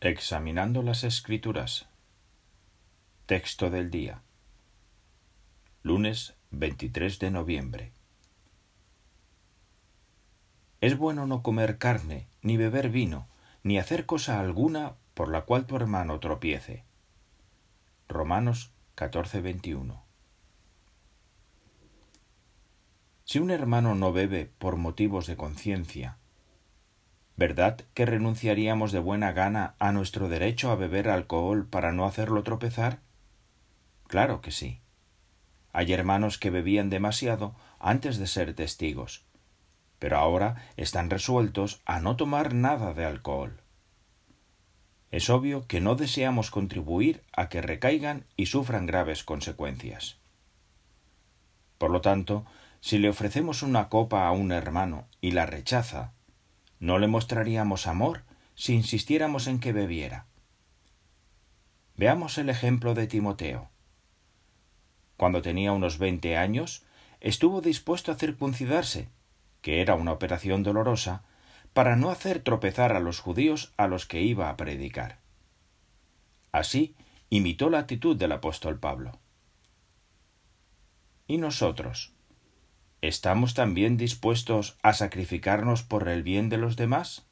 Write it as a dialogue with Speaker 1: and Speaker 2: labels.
Speaker 1: Examinando las Escrituras. Texto del día. Lunes 23 de noviembre. Es bueno no comer carne, ni beber vino, ni hacer cosa alguna por la cual tu hermano tropiece. Romanos 14:21. Si un hermano no bebe por motivos de conciencia, ¿Verdad que renunciaríamos de buena gana a nuestro derecho a beber alcohol para no hacerlo tropezar? Claro que sí. Hay hermanos que bebían demasiado antes de ser testigos, pero ahora están resueltos a no tomar nada de alcohol. Es obvio que no deseamos contribuir a que recaigan y sufran graves consecuencias. Por lo tanto, si le ofrecemos una copa a un hermano y la rechaza, no le mostraríamos amor si insistiéramos en que bebiera. Veamos el ejemplo de Timoteo. Cuando tenía unos veinte años, estuvo dispuesto a circuncidarse, que era una operación dolorosa, para no hacer tropezar a los judíos a los que iba a predicar. Así imitó la actitud del apóstol Pablo. ¿Y nosotros? ¿Estamos también dispuestos a sacrificarnos por el bien de los demás?